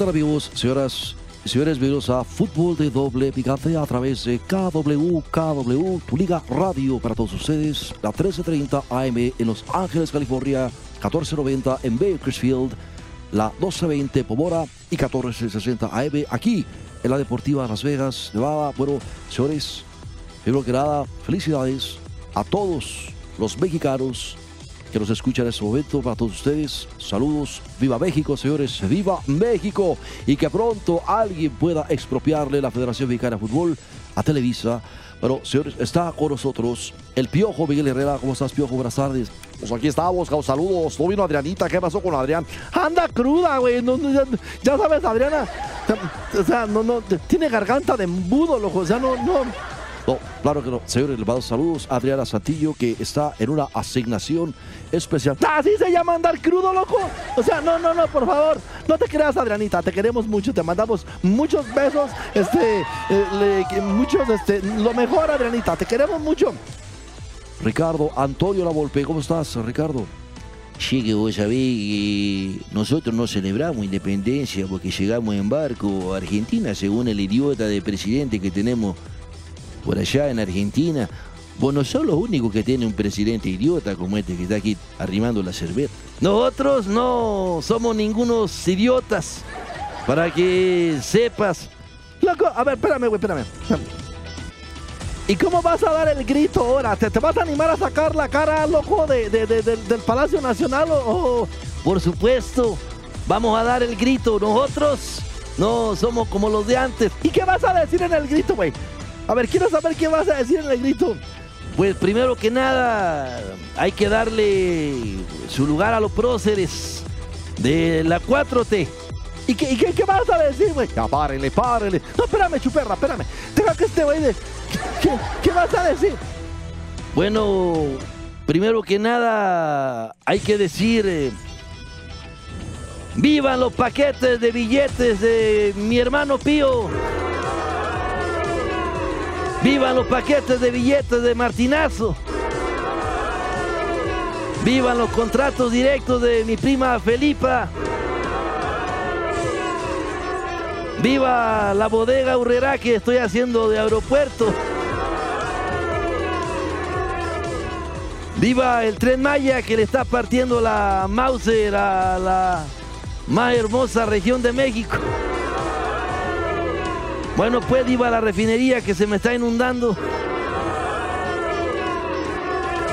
Tal amigos, señoras y señores? Bienvenidos a Fútbol de Doble Picante a través de KW, KW, tu liga radio para todos ustedes, la 1330 AM en Los Ángeles, California, 1490 en Bakersfield, la 1220 Pomora y 1460 AM aquí en la Deportiva Las Vegas, Nevada. Bueno, señores, primero que nada, felicidades a todos los mexicanos que nos escuchan en este momento. Para todos ustedes, saludos. Viva México, señores. Viva México. Y que pronto alguien pueda expropiarle la Federación Mexicana de Fútbol a Televisa. Bueno, señores, está con nosotros el Piojo Miguel Herrera. ¿Cómo estás, Piojo? Buenas tardes. Pues aquí estamos, saludos. No vino Adrianita, ¿qué pasó con Adrián? Anda cruda, güey. No, no, ya, ya sabes, Adriana. O sea, no, no, tiene garganta de embudo, loco. O sea, no, no. No, claro que no. Señores, les mando saludos a Adriana Santillo, que está en una asignación especial. Así se llama andar crudo, loco. O sea, no, no, no, por favor. No te creas, Adrianita. Te queremos mucho. Te mandamos muchos besos. Este, eh, muchos, este, lo mejor, Adrianita. Te queremos mucho. Ricardo Antonio La Volpe, ¿cómo estás, Ricardo? Sí, que vos sabés que nosotros no celebramos independencia porque llegamos en barco a Argentina, según el idiota de presidente que tenemos por allá en Argentina. Vos no los únicos que tienen un presidente idiota como este que está aquí arrimando la cerveza. Nosotros no somos ningunos idiotas. Para que sepas. Loco, a ver, espérame, güey, espérame. ¿Y cómo vas a dar el grito ahora? ¿Te, vas a animar a sacar la cara, loco, de, de- de- del- Palacio Nacional o, Por supuesto, vamos a dar el grito. Nosotros no somos como los de antes. ¿Y qué vas a decir en el grito, güey? A ver, quiero saber qué vas a decir en el grito. Pues primero que nada, hay que darle su lugar a los próceres de la 4T. ¿Y qué, y qué, qué vas a decir, güey? Ya, párenle, párenle. No, espérame, chuperra, espérame. Deja que este güey de... ¿Qué, qué vas a decir? Bueno, primero que nada, hay que decir, eh, vivan los paquetes de billetes de mi hermano Pío. Vivan los paquetes de billetes de Martinazo. Vivan los contratos directos de mi prima Felipa. Viva la bodega Urrera que estoy haciendo de aeropuerto. Viva el tren Maya que le está partiendo la Mauser a la más hermosa región de México. Bueno, pues viva la refinería que se me está inundando.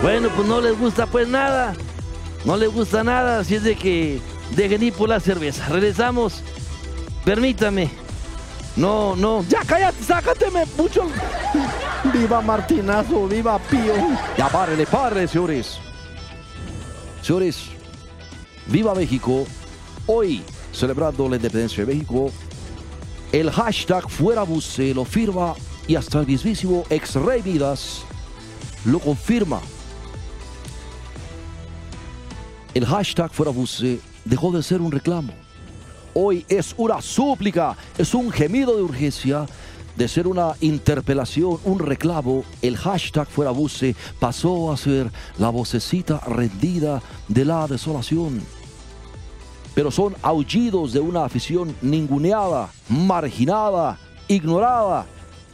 Bueno, pues no les gusta pues nada. No les gusta nada, así es de que dejen ir por la cerveza. Regresamos. Permítame. No, no. Ya, cállate, sácateme mucho. Viva Martinazo, viva Pío. Ya párenle, párenle, señores. Señores, viva México. Hoy, celebrando la independencia de México, el hashtag Fuera Buce lo firma y hasta el mismísimo ex Rey Midas lo confirma. El hashtag Fuera Buce dejó de ser un reclamo. Hoy es una súplica, es un gemido de urgencia de ser una interpelación, un reclamo, el hashtag fuera buce pasó a ser la vocecita rendida de la desolación. Pero son aullidos de una afición ninguneada, marginada, ignorada.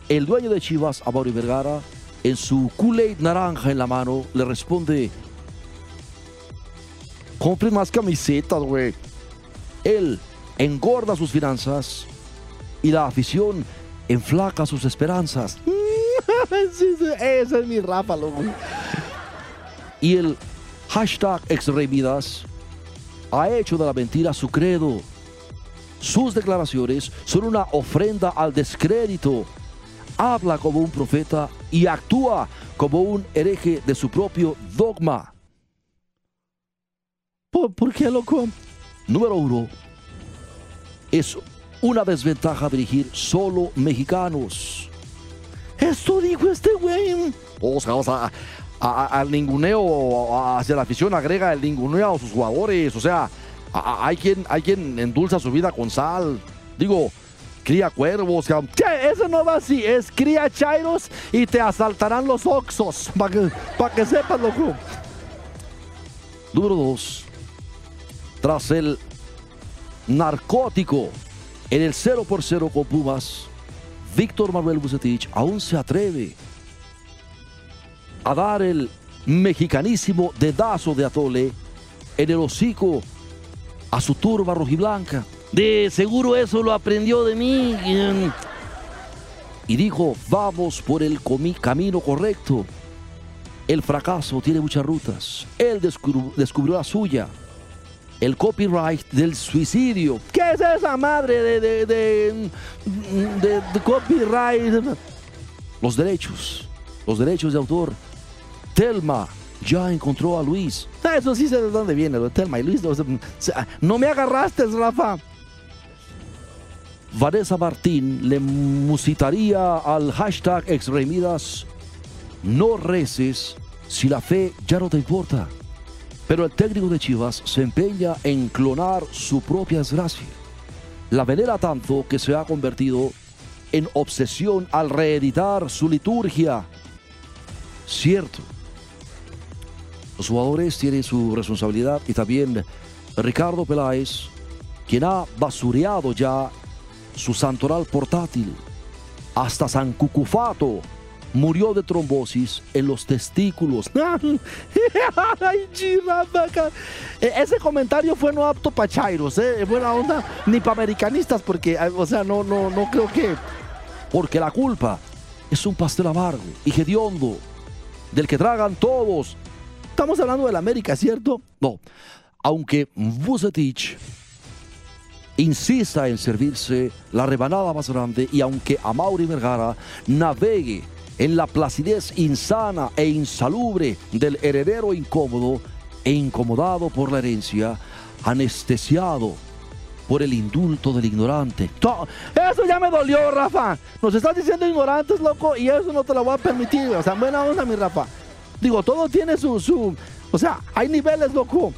El dueño de Chivas, Amaury Vergara, en su Kool-Aid naranja en la mano, le responde: Compre más camisetas, güey. Él engorda sus finanzas y la afición enflaca sus esperanzas. Sí, sí, ese es mi Rafa, loco. Y el hashtag ex-Rey Midas ha hecho de la mentira su credo. Sus declaraciones son una ofrenda al descrédito. Habla como un profeta y actúa como un hereje de su propio dogma. ¿Por qué, loco? Número uno, es una desventaja dirigir solo mexicanos. Esto dijo este güey. Sea, a- al ninguneo hacia la afición agrega el ninguneo a sus jugadores. O sea, a- hay, quien, hay quien endulza su vida con sal. Digo, cría cuervos. eso no va así. Es cría chairos y te asaltarán los oxos. Para que, pa' que sepas, loco. Número dos, tras el narcótico en el 0 por 0 con Pumas, Víctor Manuel Bucetich aún se atreve a dar el mexicanísimo dedazo de Atole en el hocico a su turba rojiblanca. De seguro eso lo aprendió de mí. y dijo, vamos por el camino correcto. El fracaso tiene muchas rutas. Él descubrió la suya. El copyright del suicidio. ¿Qué es esa madre de, de- de copyright? Los derechos. Los derechos de autor. Telma ya encontró a Luis. Ah, Eso sí sé de dónde viene, lo Telma y Luis. se- No me agarraste, Rafa. Vanessa Martín le musitaría al hashtag exremidas. No reces si la fe ya no te importa. Pero el técnico de Chivas se empeña en clonar su propia desgracia. La venera tanto que se ha convertido en obsesión al reeditar su liturgia. Cierto. Los jugadores tienen su responsabilidad y también Ricardo Peláez, quien ha basureado ya su santoral portátil. Hasta San Cucufato murió de trombosis en los testículos. E- Ese comentario fue no apto para chairos, ¿eh? Buena onda, ni para americanistas, porque, ah, o sea, no, no, no creo que. Porque la culpa es un pastel amargo y hediondo del que tragan todos. Estamos hablando de la América, ¿cierto? No, aunque Vucetich insista en servirse la rebanada más grande y aunque Amaury Vergara navegue en la placidez insana e insalubre del heredero incómodo e incomodado por la herencia, anestesiado por el indulto del ignorante. Eso ya me dolió, Rafa. Nos estás diciendo ignorantes, loco, y eso no te lo voy a permitir. O sea, buena onda, mi Rafa. Digo, todo tiene su, su. O sea, hay niveles, loco.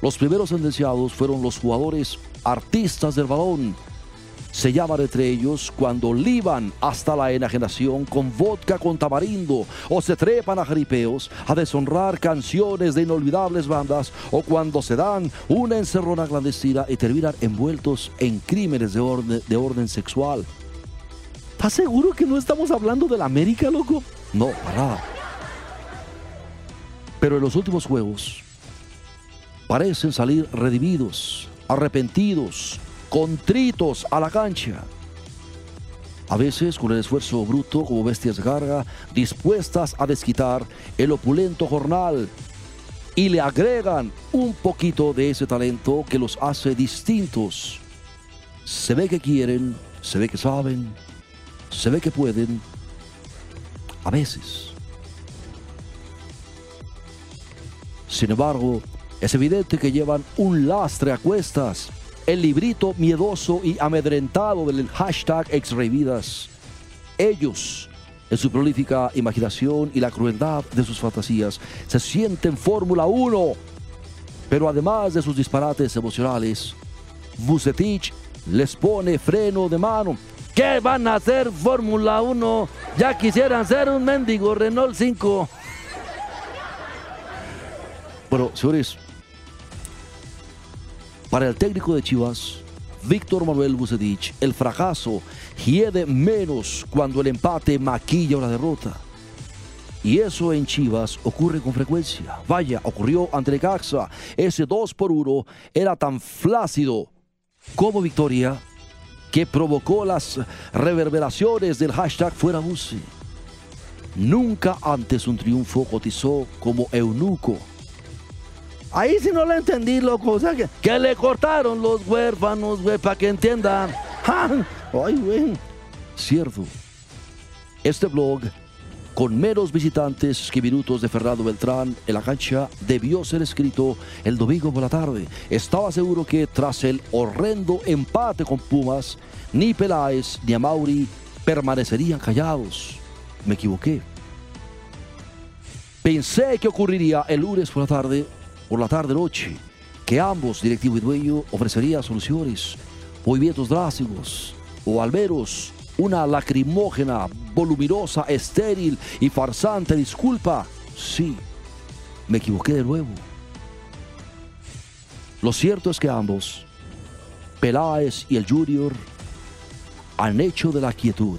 Los primeros sentenciados fueron los jugadores artistas del balón. Se llaman entre ellos cuando liban hasta la enajenación con vodka con tamarindo o se trepan a jaripeos a deshonrar canciones de inolvidables bandas o cuando se dan una encerrona clandestina y terminan envueltos en crímenes de orden, de orden sexual. ¿Estás seguro que no estamos hablando de la América, loco? No, para. Pero en los últimos juegos parecen salir redimidos, arrepentidos, contritos a la cancha. A veces con el esfuerzo bruto como bestias de carga, dispuestas a desquitar el opulento jornal y le agregan un poquito de ese talento que los hace distintos. Se ve que quieren, se ve que saben, se ve que pueden, a veces. Sin embargo, es evidente que llevan un lastre a cuestas. El librito miedoso y amedrentado del hashtag exrevidas. Ellos, en su prolífica imaginación y la crueldad de sus fantasías, se sienten Fórmula 1. Pero además de sus disparates emocionales, Vucetich les pone freno de mano. ¿Qué van a hacer Fórmula 1? Ya quisieran ser un mendigo Renault 5. Bueno, señores, para el técnico de Chivas, Víctor Manuel Bucetich, el fracaso hiede menos cuando el empate maquilla una derrota. Y eso en Chivas ocurre con frecuencia. Vaya, ocurrió ante Necaxa. Ese 2 por 1 era tan flácido como victoria que provocó las reverberaciones del hashtag fuera Buce. Nunca antes un triunfo cotizó como eunuco. Ahí sí no lo entendí, loco. O sea que. Que le cortaron los huérfanos, güey, para que entiendan. ¡Ay, güey! Cierto. Este blog con menos visitantes que minutos de Fernando Beltrán en la cancha, debió ser escrito el domingo por la tarde. Estaba seguro que tras el horrendo empate con Pumas, ni Peláez ni Amauri permanecerían callados. Me equivoqué. Pensé que ocurriría el lunes por la tarde, por la tarde-noche, que ambos, directivo y dueño, ofrecerían soluciones, movimientos drásticos, o al menos una lacrimógena, voluminosa, estéril y farsante disculpa. Sí, me equivoqué de nuevo. Lo cierto es que ambos, Peláez y el Junior, han hecho de la quietud,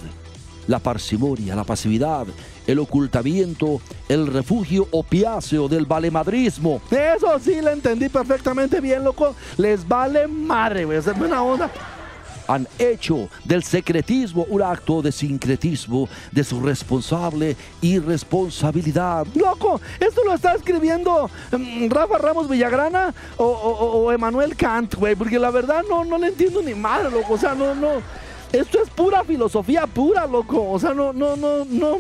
la parsimonia, la pasividad, el ocultamiento, el refugio opiáceo del valemadrismo. Eso sí lo entendí perfectamente bien, loco. Les vale madre, güey. Es buena onda han hecho del secretismo un acto de sincretismo, de su responsable irresponsabilidad. Loco, esto lo está escribiendo mm, Rafa Ramos Villagrana o, Emanuel Kant, güey, porque la verdad no, no le entiendo ni mal, loco. O sea, no, no. Esto es pura filosofía pura, loco. O sea, no, no, no, no.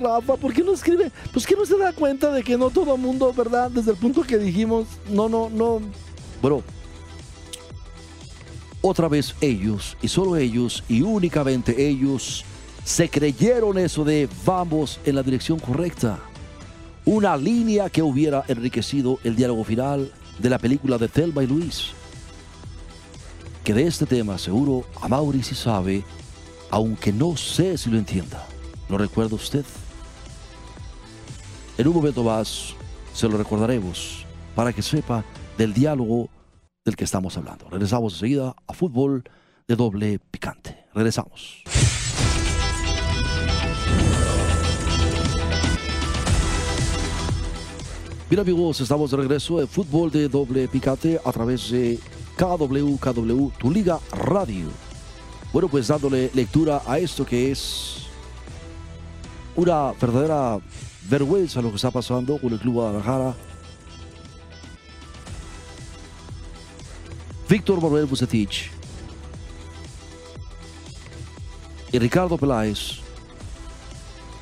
Rafa, ¿por qué no escribe? Pues que no se da cuenta de que no todo mundo, ¿verdad? Desde el punto que dijimos, no, no, no. Bro, otra vez ellos, y solo ellos, y únicamente ellos, se creyeron eso de vamos en la dirección correcta. Una línea que hubiera enriquecido el diálogo final de la película de Thelma y Luis. Que de este tema seguro a Mauri sí sabe, aunque no sé si lo entienda. ¿Lo recuerda usted? En un momento más se lo recordaremos para que sepa del diálogo del que estamos hablando. Regresamos enseguida a fútbol de doble picante. Regresamos. Bien amigos, estamos de regreso en fútbol de doble picante a través de KW, KW, tu liga radio. Bueno, pues dándole lectura a esto que es una verdadera vergüenza lo que está pasando con el Club Guadalajara Víctor Manuel Bucetich y Ricardo Peláez.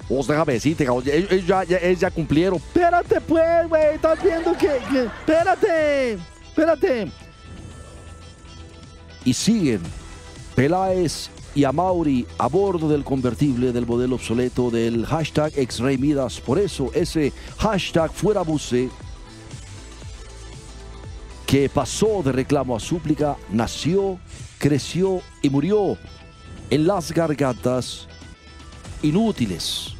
Vos déjame decirte, ellos ya, cumplieron. Espérate, pues, güey. Estás viendo que, Espérate. Espérate. Y siguen Peláez y Amauri a bordo del convertible del modelo obsoleto del hashtag X-Ray Midas. Por eso ese hashtag fuera buce que pasó de reclamo a súplica, nació, creció y murió en las gargantas inútiles.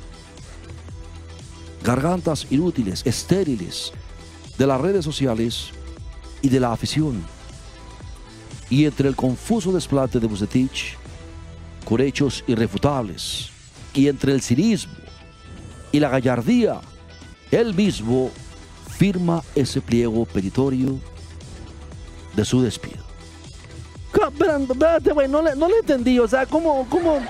Gargantas inútiles, estériles, de las redes sociales y de la afición. Y entre el confuso desplante de Bucetich, con hechos irrefutables, y entre el cinismo y la gallardía, él mismo firma ese pliego peritorio de su despido. Espérate, güey, no le, no le entendí, o sea, ¿cómo, cómo?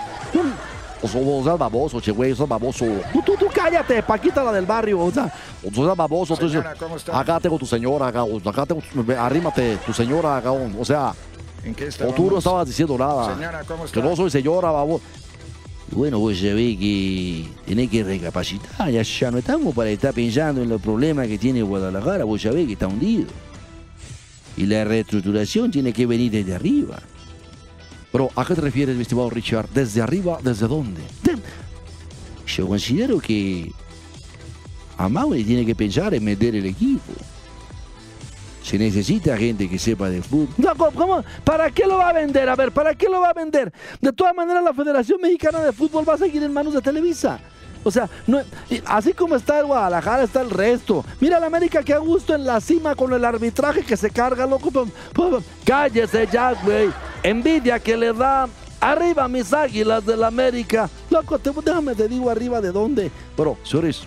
O sea, baboso, che, güey, sos baboso. Tú, tú, tú cállate, Paquita, la del barrio, o sea. O sea, baboso. Señora, ¿cómo? Acá tengo tu señora, acá, acá tengo, arrímate, tu señora, acá, o sea. ¿En qué O tú no estabas diciendo nada. Señora, ¿cómo está? Que no soy señora, baboso. Bueno, vos sabés que tenés que recapacitar, ya, ya no estamos para estar pensando en los problemas que tiene Guadalajara, vos sabés que está hundido. Y la reestructuración tiene que venir desde arriba. Pero, ¿a qué te refieres, mi estimado Richard? ¿Desde arriba? ¿Desde dónde? Yo considero que a Mauri tiene que pensar en meter el equipo. Se necesita gente que sepa de fútbol. No, ¿cómo? ¿Para qué lo va a vender? A ver, ¿para qué lo va a vender? De todas maneras, la Federación Mexicana de Fútbol va a seguir en manos de Televisa. O sea, no, así como está el Guadalajara, está el resto. Mira la América que a gusto en la cima con el arbitraje que se carga, loco. Cállese ya, güey. Envidia que le da arriba mis águilas del América. Loco, te, déjame te digo arriba de dónde. Pero, señores,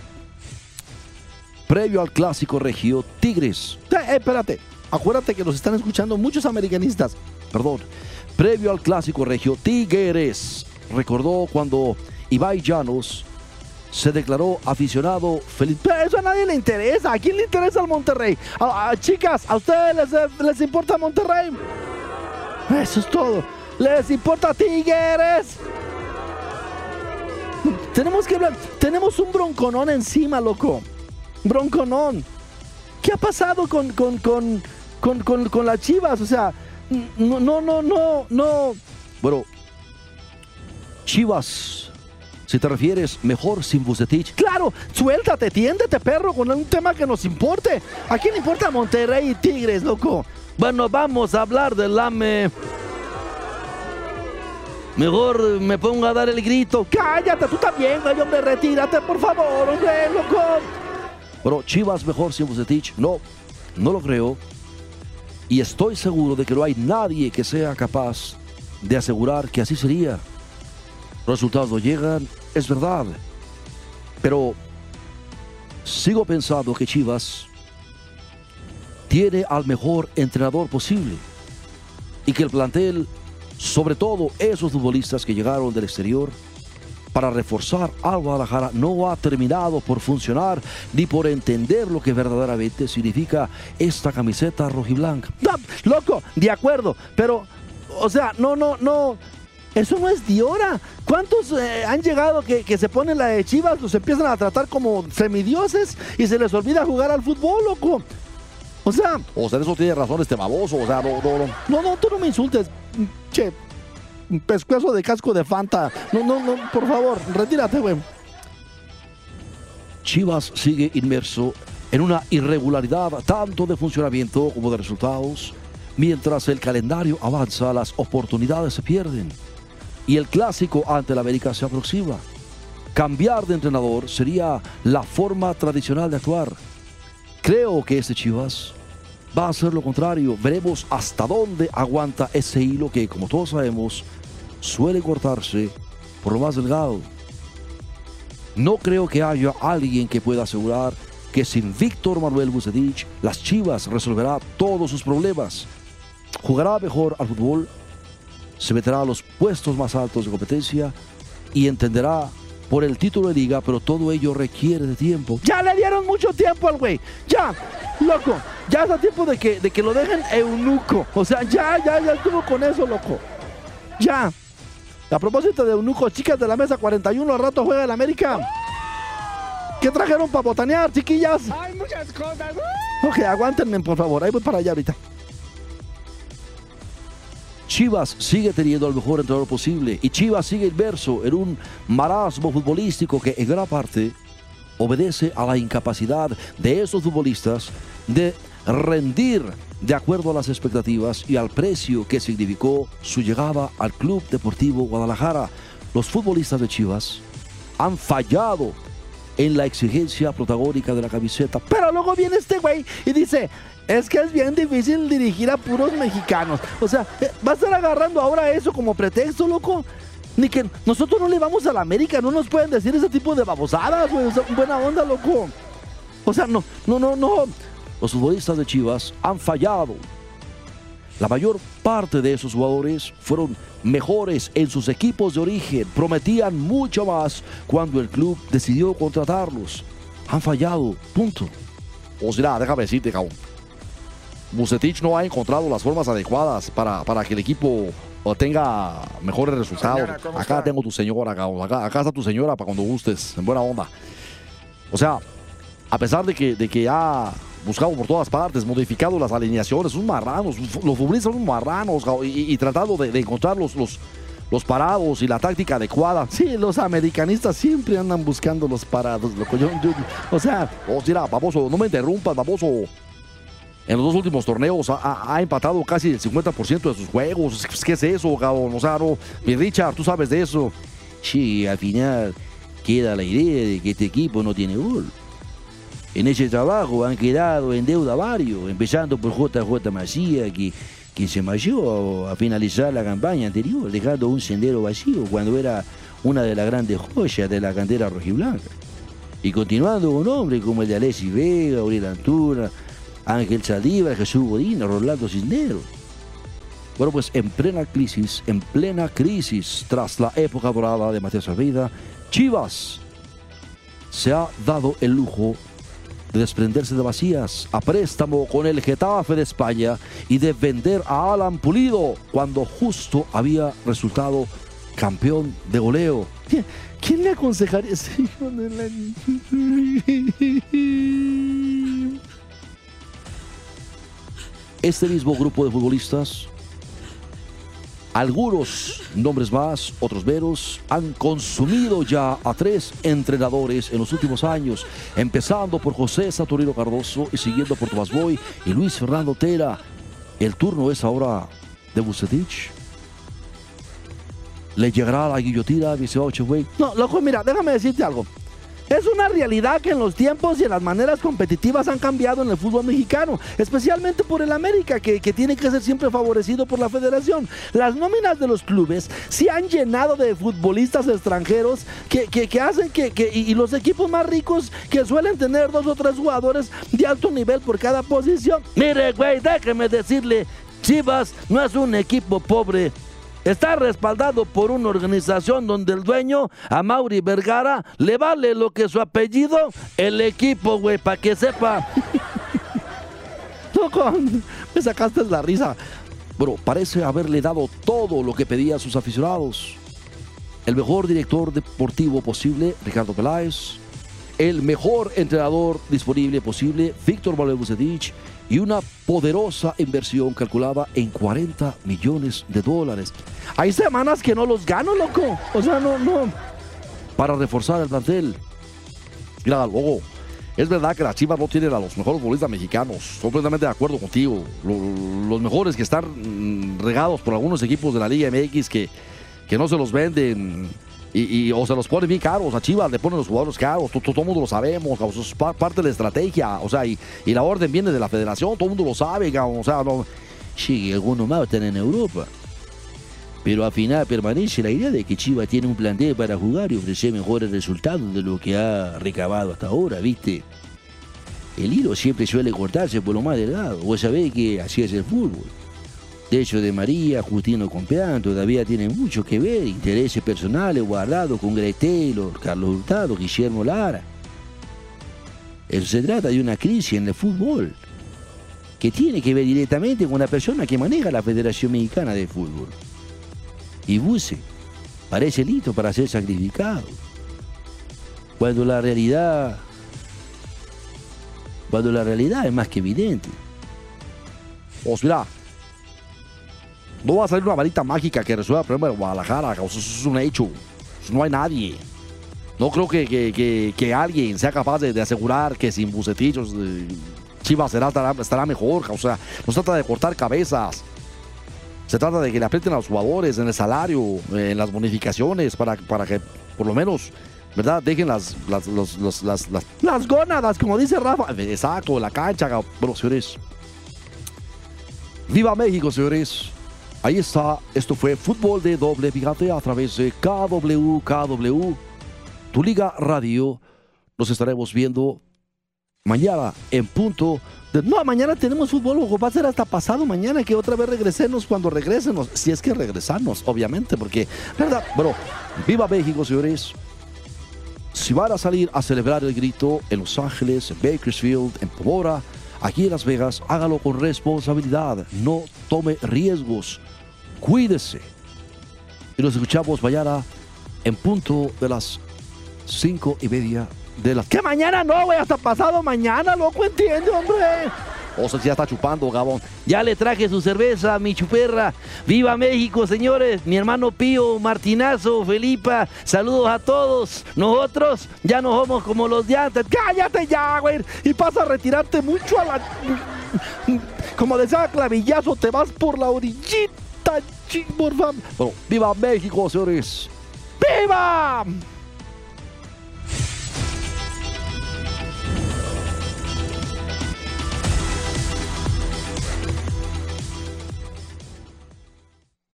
previo al clásico regio, Tigres. Eh, espérate, acuérdate que nos están escuchando muchos americanistas. Perdón. Previo al clásico regio, Tigres recordó cuando Ibai Llanos se declaró aficionado feliz. eso a nadie le interesa. ¿A quién le interesa el Monterrey? Chicas, ¿a ustedes les, les importa Monterrey? Eso es todo. ¿Les importa Tigres? tenemos que hablar. Tenemos un bronconón encima, loco. Bronconón. ¿Qué ha pasado con, con, con, con, con, con las chivas? O sea, no, no, no, no, no. Bueno, Chivas, si te refieres, mejor sin Bucetich. Claro, suéltate, tiéndete, perro, con un tema que nos importe. ¿A quién importa Monterrey y Tigres, loco? Bueno, vamos a hablar del AME. Mejor me pongo a dar el grito. Cállate, tú también, güey, hombre, retírate, por favor, hombre, loco. Bueno, Chivas mejor sin Bucetich. No, no lo creo. Y estoy seguro de que no hay nadie que sea capaz de asegurar que así sería. Los resultados no llegan, es verdad. Pero sigo pensando que Chivas tiene al mejor entrenador posible. Y que el plantel, sobre todo esos futbolistas que llegaron del exterior, para reforzar al Guadalajara no ha terminado por funcionar ni por entender lo que verdaderamente significa esta camiseta rojiblanca. No, loco, de acuerdo, pero, o sea, no, no, no. Eso no es Diora. ¿Cuántos eh, han llegado que, que, se ponen la de Chivas, los empiezan a tratar como semidioses y se les olvida jugar al fútbol, loco? O sea. O sea, eso tiene razón este baboso. O sea, no, no, no. No, no, tú no me insultes. Che, pescuezo de casco de Fanta. No, no, no, por favor, retírate, güey. Chivas sigue inmerso en una irregularidad tanto de funcionamiento como de resultados. Mientras el calendario avanza, las oportunidades se pierden y el clásico ante la América se aproxima. Cambiar de entrenador sería la forma tradicional de actuar. Creo que este Chivas va a hacer lo contrario. Veremos hasta dónde aguanta ese hilo que, como todos sabemos, suele cortarse por lo más delgado. No creo que haya alguien que pueda asegurar que sin Víctor Manuel Bucetich, las Chivas resolverá todos sus problemas. Jugará mejor al fútbol, se meterá a los puestos más altos de competencia y entenderá por el título de liga, pero todo ello requiere de tiempo. Ya le dieron mucho tiempo al güey. Ya, loco. Ya es a tiempo de que, de que lo dejen eunuco. O sea, ya, ya, ya estuvo con eso, loco. Ya. A propósito de eunuco, chicas de la mesa 41, al rato juega el América. ¿Qué trajeron para botanear, chiquillas? Hay muchas cosas. Ok, aguántenme, por favor. Ahí voy para allá ahorita. Chivas sigue teniendo el mejor entrenador posible y Chivas sigue inverso en un marasmo futbolístico que en gran parte obedece a la incapacidad de esos futbolistas de rendir de acuerdo a las expectativas y al precio que significó su llegada al Club Deportivo Guadalajara. Los futbolistas de Chivas han fallado en la exigencia protagónica de la camiseta. Pero luego viene este güey y dice, es que es bien difícil dirigir a puros mexicanos. O sea, va a estar agarrando ahora eso como pretexto, loco. Ni que nosotros no le vamos a la América, no nos pueden decir ese tipo de babosadas, güey. O sea, buena onda, loco. O sea, no, no, no, no. Los futbolistas de Chivas han fallado. La mayor parte de esos jugadores fueron mejores en sus equipos de origen. Prometían mucho más cuando el club decidió contratarlos. Han fallado, punto. O sea, déjame decirte, cabrón. Bucetich no ha encontrado las formas adecuadas para, para que el equipo tenga mejores resultados. Señora, ¿cómo acá está? tengo tu señora, cabrón. Acá, acá está tu señora para cuando gustes, en buena onda. O sea, a pesar de que, de que ha buscado por todas partes, modificado las alineaciones, son marranos, los futbolistas son marranos, y, y tratando de, de encontrar los, los, los parados y la táctica adecuada. Sí, los americanistas siempre andan buscando los parados, loco. Yo- yo- o sea, Oh, mira, baboso, no me interrumpas, baboso. En los dos últimos torneos ha, ha- ha empatado casi el 50% de sus juegos. ¿Qué es eso, cabrón? O sea, no. Mi Richard, tú sabes de eso. Sí, al final queda la idea de que este equipo no tiene gol. En ese trabajo han quedado en deuda varios, empezando por JJ Macía, que, que se mayó a finalizar la campaña anterior, dejando un sendero vacío cuando era una de las grandes joyas de la cantera rojiblanca. Y continuando con hombres como el de Alexis Vega, Uriel Antuna, Ángel Saldívar, Jesús Godín, Rolando Cisneros. Bueno, pues en plena crisis, en plena crisis, tras la época dorada de Matías Almeida, Chivas se ha dado el lujo de desprenderse de vacías a préstamo con el Getafe de España y de vender a Alan Pulido cuando justo había resultado campeón de goleo. ¿Quién, quién le aconsejaría ese hijo de la... Este mismo grupo de futbolistas, algunos nombres más, otros menos, han consumido ya a tres entrenadores en los últimos años, empezando por José Saturnino Cardoso y siguiendo por Tomás Boy y Luis Fernando Tera. El turno es ahora de Bucetich. ¿Le llegará la guillotina, mi estimado Cheway? No, loco, mira, déjame decirte algo. Es una realidad que en los tiempos y en las maneras competitivas han cambiado en el fútbol mexicano, especialmente por el América, que, tiene que ser siempre favorecido por la federación. Las nóminas de los clubes se han llenado de futbolistas extranjeros que, hacen que, que- y, y los equipos más ricos que suelen tener dos o tres jugadores de alto nivel por cada posición. Mire, güey, déjeme decirle, Chivas no es un equipo pobre. Está respaldado por una organización donde el dueño, a Mauri Vergara, le vale lo que su apellido, el equipo, güey, para que sepa. Loco, me sacaste la risa. Bueno, parece haberle dado todo lo que pedía a sus aficionados. El mejor director deportivo posible, Ricardo Peláez. El mejor entrenador disponible posible, Víctor Manuel Bucetich. Y una poderosa inversión calculada en 40 millones de dólares Hay semanas que no los gano, loco. O sea, no, no. para reforzar el plantel. Mira, luego, es verdad que las Chivas no tienen a los mejores futbolistas mexicanos. Completamente de acuerdo contigo. Lo- los mejores que están mm, regados por algunos equipos de la Liga MX que, que no se los venden. Y, o se los ponen bien caros. A Chivas le ponen los jugadores caros. to- to- Todo el mundo lo sabemos. cabrón. Eso es pa- parte de la estrategia. O sea, y, y la orden viene de la federación. Todo el mundo lo sabe. O sea, no. Sí, algunos más están en Europa. Pero al final permanece la idea de que Chivas tiene un plantel para jugar y ofrecer mejores resultados de lo que ha recabado hasta ahora, ¿viste? El hilo siempre suele cortarse por lo más delgado. Vos sabés que así es el fútbol. De hecho, de María, Justino Compeán todavía tienen mucho que ver, intereses personales guardados con Greg Carlos Hurtado, Guillermo Lara. Eso se trata de una crisis en el fútbol que tiene que ver directamente con la persona que maneja la Federación Mexicana de Fútbol. Y Buse parece listo para ser sacrificado. Cuando la realidad. Cuando la realidad es más que evidente. Pues mira, no va a salir una varita mágica que resuelva el problema de Guadalajara. Eso es un hecho. No hay nadie. No creo que, que- que- alguien sea capaz de, asegurar que sin bucetillos eh, Chivas será, estará, mejor. O sea, no trata de cortar cabezas. Se trata de que le aprieten a los jugadores en el salario, eh, en las bonificaciones, para, para que por lo menos, ¿verdad? Dejen las, las, las, las Las gónadas, como dice Rafa. Exacto, la cancha. Bueno, señores. Viva México, señores. Ahí está. Esto fue Fútbol de Doble Picante a través de KW, KW, tu Liga Radio. Nos estaremos viendo mañana en punto de... No, mañana tenemos fútbol, loco. Va a ser hasta pasado mañana que otra vez regresemos cuando regresemos. Si es que regresarnos, obviamente, porque, ¿verdad? Bueno, viva México, señores. Si van a salir a celebrar el grito en Los Ángeles, en Bakersfield, en Pomora, aquí en Las Vegas, hágalo con responsabilidad. No tome riesgos. Cuídese. Y nos escuchamos mañana en punto de las cinco y media de Que mañana no, güey, hasta pasado mañana, loco, entiende, hombre. O sea, ya está chupando, Gabón. Ya le traje su cerveza, mi chuperra. ¡Viva México, señores! Mi hermano Pío, Martinazo, Felipa, saludos a todos. Nosotros ya nos vamos como los de antes. Cállate ya, güey. Y pasa a retirarte mucho a la. Como decía Clavillazo, te vas por la orillita, ching, por favor. Bueno, viva México, señores. ¡Viva!